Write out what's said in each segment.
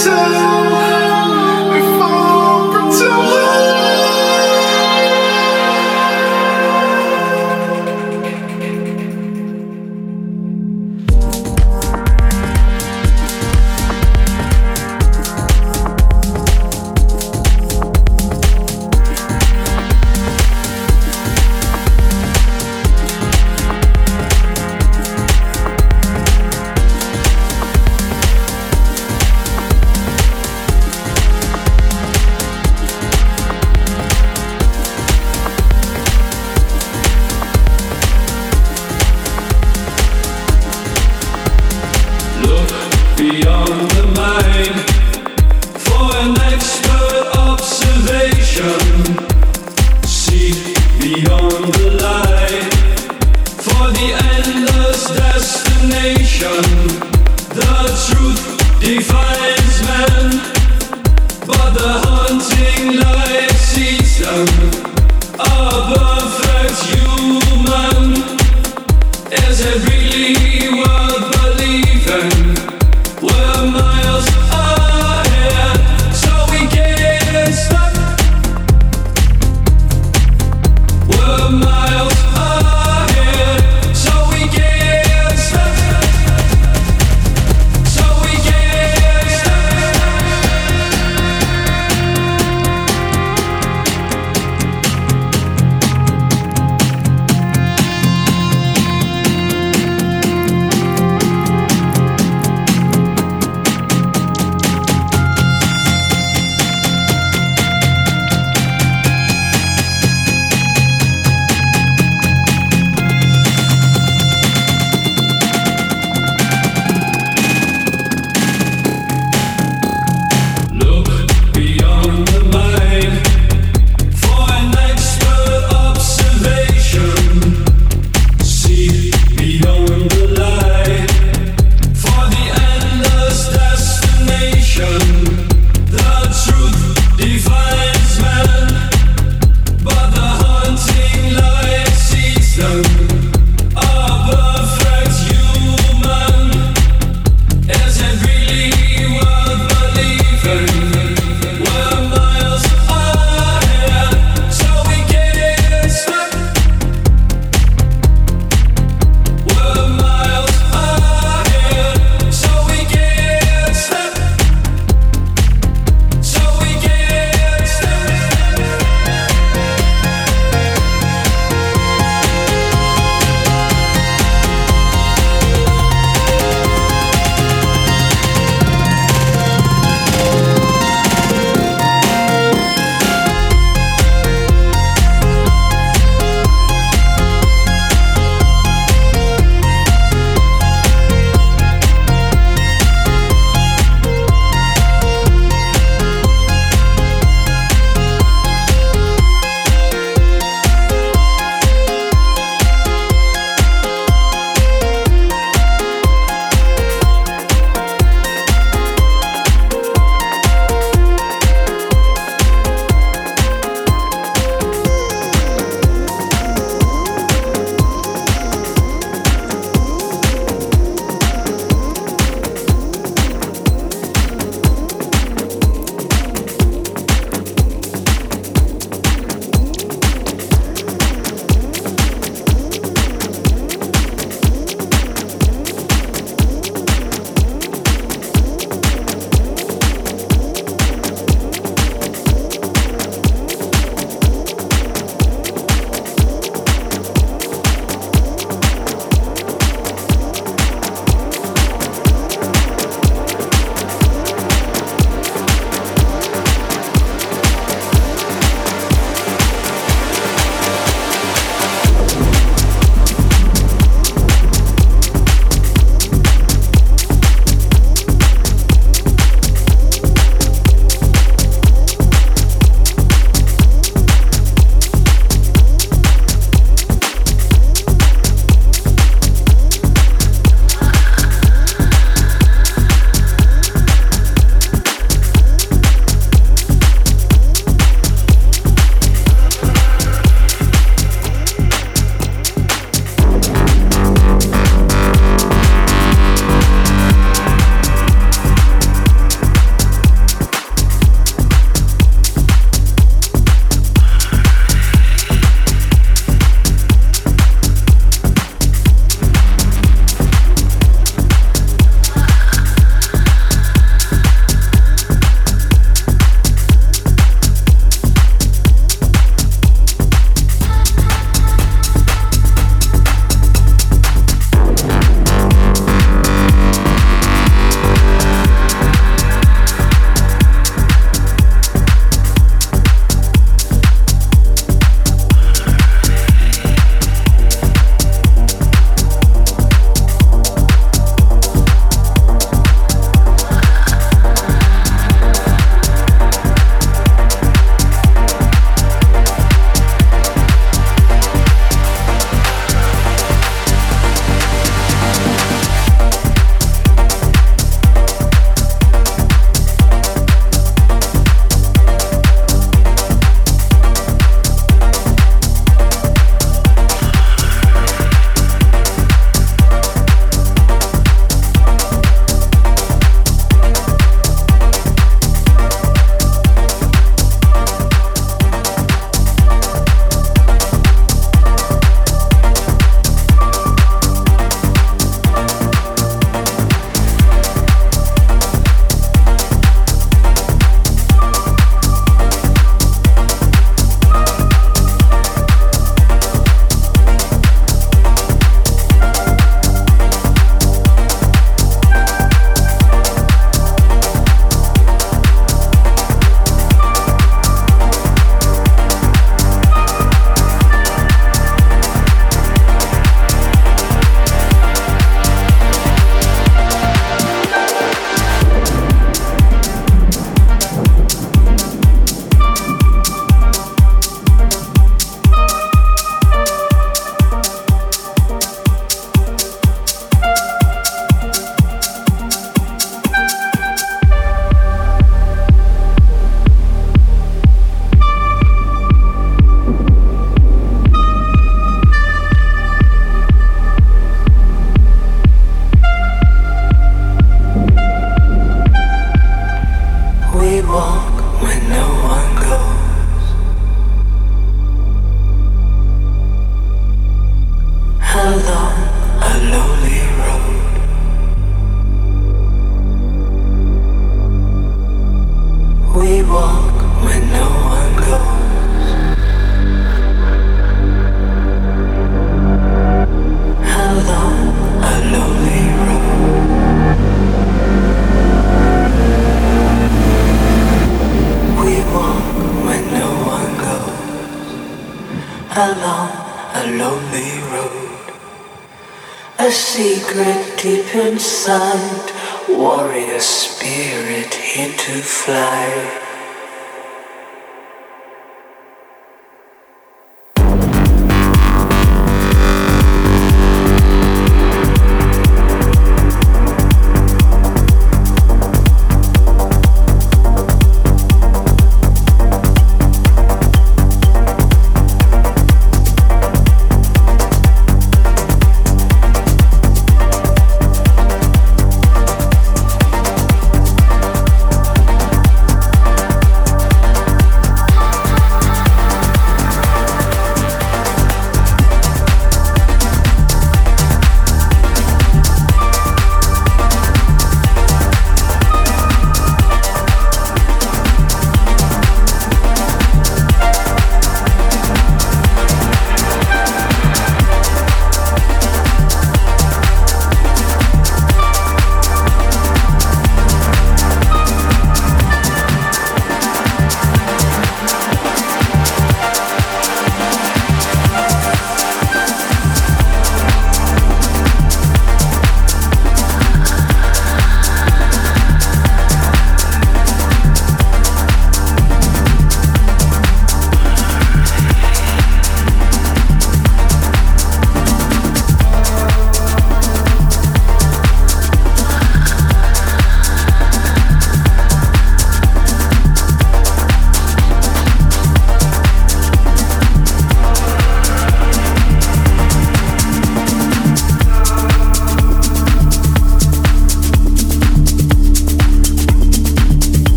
¡Solo!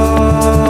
Oh.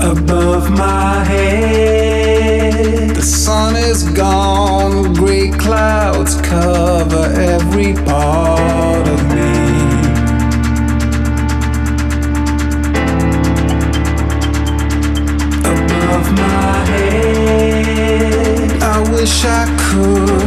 Above my head. The sun is gone, great clouds cover every part of me. Above my head, I wish I could